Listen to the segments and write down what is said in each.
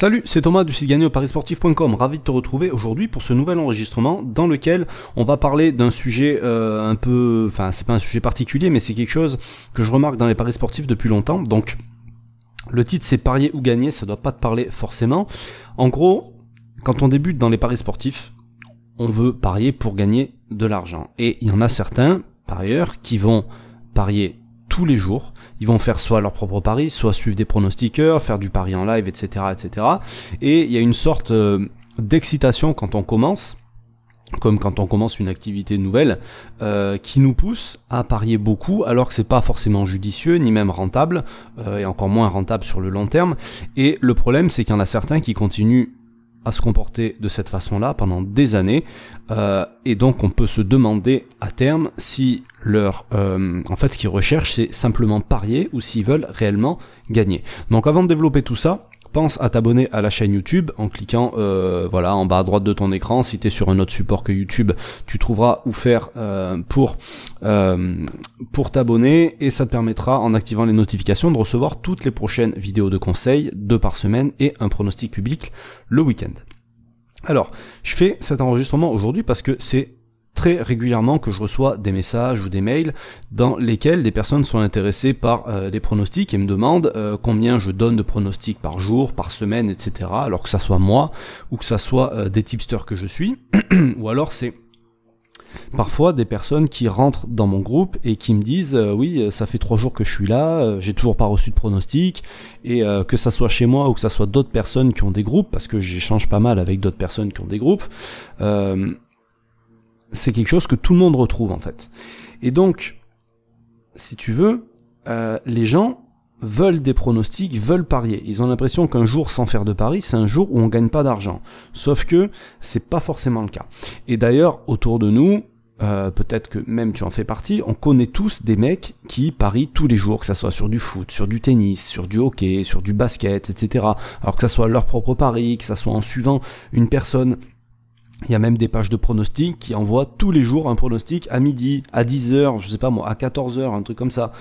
Salut, c'est Thomas du site gagné au parisportif.com. Ravi de te retrouver aujourd'hui pour ce nouvel enregistrement dans lequel on va parler d'un sujet euh, un peu, enfin c'est pas un sujet particulier, mais c'est quelque chose que je remarque dans les paris sportifs depuis longtemps. Donc le titre c'est parier ou gagner, ça doit pas te parler forcément. En gros, quand on débute dans les paris sportifs, on veut parier pour gagner de l'argent. Et il y en a certains, par ailleurs, qui vont parier tous les jours. Ils vont faire soit leur propre pari, soit suivre des pronostiqueurs, faire du pari en live, etc., etc. Et il y a une sorte euh, d'excitation quand on commence comme quand on commence une activité nouvelle, euh, qui nous pousse à parier beaucoup, alors que c'est pas forcément judicieux, ni même rentable, euh, et encore moins rentable sur le long terme. Et le problème, c'est qu'il y en a certains qui continuent à se comporter de cette façon-là pendant des années, euh, et donc on peut se demander à terme si leur, euh, en fait, ce qu'ils recherchent, c'est simplement parier ou s'ils veulent réellement gagner. Donc avant de développer tout ça, pense à t'abonner à la chaîne YouTube en cliquant euh, voilà en bas à droite de ton écran. Si tu es sur un autre support que YouTube, tu trouveras où faire euh, pour euh, pour t'abonner et ça te permettra en activant les notifications de recevoir toutes les prochaines vidéos de conseils, deux par semaine et un pronostic public le week-end. Alors, je fais cet enregistrement aujourd'hui parce que c'est très régulièrement que je reçois des messages ou des mails dans lesquels des personnes sont intéressées par euh, des pronostics et me demandent euh, combien je donne de pronostics par jour, par semaine, etc. Alors que ça soit moi ou que ça soit euh, des tipsters que je suis, ou alors c'est parfois des personnes qui rentrent dans mon groupe et qui me disent oui ça fait trois jours que je suis là j'ai toujours pas reçu de pronostic et que ça soit chez moi ou que ça soit d'autres personnes qui ont des groupes parce que j'échange pas mal avec d'autres personnes qui ont des groupes c'est quelque chose que tout le monde retrouve en fait. Et donc, si tu veux, euh, les gens veulent des pronostics, veulent parier. Ils ont l'impression qu'un jour sans faire de paris, c'est un jour où on gagne pas d'argent. Sauf que c'est pas forcément le cas. Et d'ailleurs, autour de nous, euh, peut-être que même tu en fais partie, on connaît tous des mecs qui parient tous les jours, que ça soit sur du foot, sur du tennis, sur du hockey, sur du basket, etc. Alors que ça soit leur propre pari, que ça soit en suivant une personne il y a même des pages de pronostics qui envoient tous les jours un pronostic à midi, à 10h, je sais pas moi, à 14h, un truc comme ça.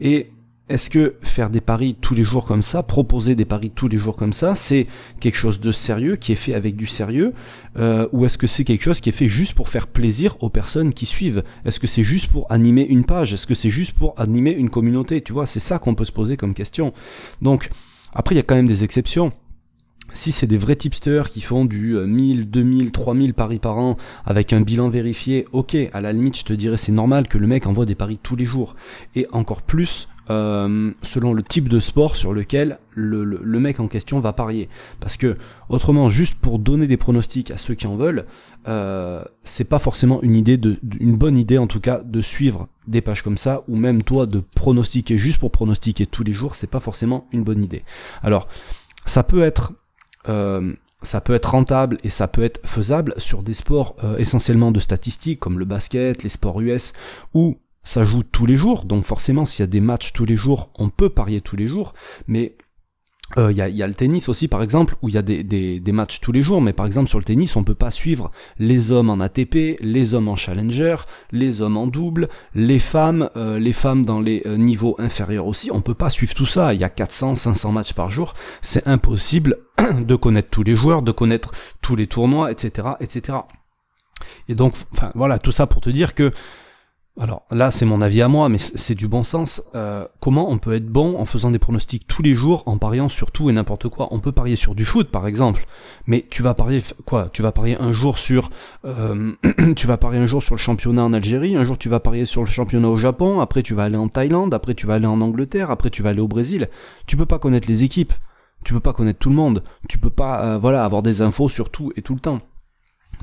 Et est-ce que faire des paris tous les jours comme ça, proposer des paris tous les jours comme ça, c'est quelque chose de sérieux, qui est fait avec du sérieux, euh, ou est-ce que c'est quelque chose qui est fait juste pour faire plaisir aux personnes qui suivent? Est-ce que c'est juste pour animer une page? Est-ce que c'est juste pour animer une communauté? Tu vois, c'est ça qu'on peut se poser comme question. Donc, après, il y a quand même des exceptions. Si c'est des vrais tipsters qui font du 1000, 2000, 3000 paris par an avec un bilan vérifié, ok, à la limite je te dirais c'est normal que le mec envoie des paris tous les jours. Et encore plus euh, selon le type de sport sur lequel le, le, mec en question va parier. Parce que autrement, juste pour donner des pronostics à ceux qui en veulent, euh, c'est pas forcément une idée de, une bonne idée en tout cas de suivre des pages comme ça ou même toi de pronostiquer juste pour pronostiquer tous les jours, c'est pas forcément une bonne idée. Alors ça peut être ça peut être rentable et ça peut être faisable sur des sports euh, essentiellement de statistiques comme le basket, les sports US, où ça joue tous les jours. Donc forcément, s'il y a des matchs tous les jours, on peut parier tous les jours. Mais il euh, y, a, y, a, le tennis aussi par exemple où il y a des, des, des, matchs tous les jours mais par exemple sur le tennis on peut pas suivre les hommes en ATP, les hommes en challenger, les hommes en double, les femmes, euh, les femmes dans les euh, niveaux inférieurs aussi, on peut pas suivre tout ça, il y a 400, 500 matchs par jour, c'est impossible de connaître tous les joueurs, de connaître tous les tournois, etc. etc. Et donc, enfin voilà, tout ça pour te dire que alors là, c'est mon avis à moi, mais c'est du bon sens. Euh, comment on peut être bon en faisant des pronostics tous les jours, en pariant sur tout et n'importe quoi? On peut parier sur du foot, par exemple, mais tu vas parier quoi? Tu vas parier un jour sur, euh, tu vas parier un jour sur le championnat en Algérie, un jour tu vas parier sur le championnat au Japon, après tu vas aller en Thaïlande, après tu vas aller en Angleterre, après tu vas aller au Brésil. Tu peux pas connaître les équipes, tu peux pas connaître tout le monde, tu peux pas, euh, voilà, avoir des infos sur tout et tout le temps.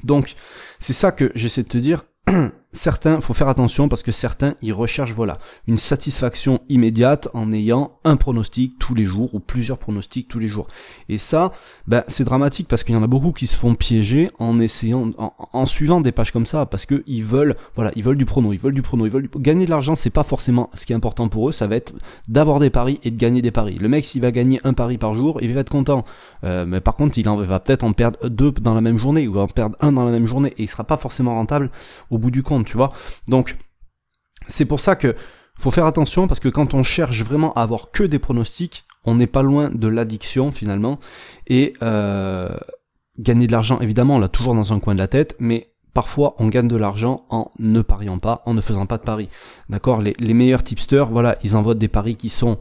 Donc, c'est ça que j'essaie de te dire. certains, faut faire attention parce que certains, ils recherchent, voilà, une satisfaction immédiate en ayant un pronostic tous les jours ou plusieurs pronostics tous les jours. Et ça, ben, c'est dramatique parce qu'il y en a beaucoup qui se font piéger en essayant, en, suivant des pages comme ça parce que ils veulent, voilà, ils veulent du prono, ils veulent du prono, ils veulent gagner de l'argent, c'est pas forcément ce qui est important pour eux, ça va être d'avoir des paris et de gagner des paris. Le mec, s'il va gagner un pari par jour, il va être content. Euh, mais par contre, il va peut-être en perdre deux dans la même journée ou en perdre un dans la même journée et il sera pas forcément rentable au bout du compte tu vois. Donc, c'est pour ça que faut faire attention parce que quand on cherche vraiment à avoir que des pronostics, on n'est pas loin de l'addiction finalement. Et euh, gagner de l'argent, évidemment, on l'a toujours dans un coin de la tête, mais parfois on gagne de l'argent en ne pariant pas, en ne faisant pas de paris. D'accord? Les, meilleurs tipsters, voilà, ils envoient des paris qui sont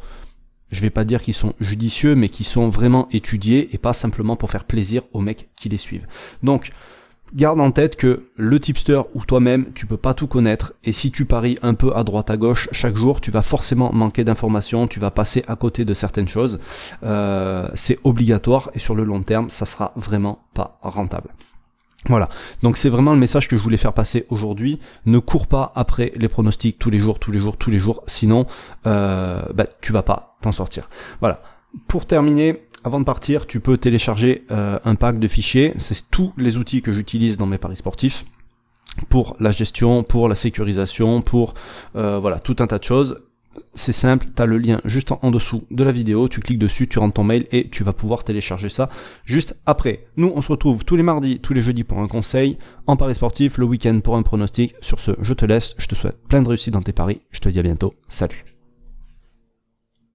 je vais pas dire qu'ils sont judicieux, mais qui sont vraiment étudiés et pas simplement pour faire plaisir aux mecs qui les suivent. Donc, garde en tête que le tipster ou toi-même, tu peux pas tout connaître et si tu paries un peu à droite à gauche chaque jour, tu vas forcément manquer d'informations, tu vas passer à côté de certaines choses. Euh, c'est obligatoire et sur le long terme, ça sera vraiment pas rentable. Voilà, donc c'est vraiment le message que je voulais faire passer aujourd'hui. Ne cours pas après les pronostics tous les jours, tous les jours, tous les jours, sinon euh, bah, tu vas pas t'en sortir. Voilà. Pour terminer, avant de partir, tu peux télécharger euh, un pack de fichiers. C'est tous les outils que j'utilise dans mes paris sportifs pour la gestion, pour la sécurisation, pour euh, voilà tout un tas de choses. C'est simple, tu as le lien juste en, dessous de la vidéo, tu cliques dessus, tu rentres ton mail et tu vas pouvoir télécharger ça juste après. Nous, on se retrouve tous les mardis, tous les jeudis pour un conseil, en paris sportif, le week-end pour un pronostic. Sur ce, je te laisse, je te souhaite plein de réussite dans tes paris, je te dis à bientôt, salut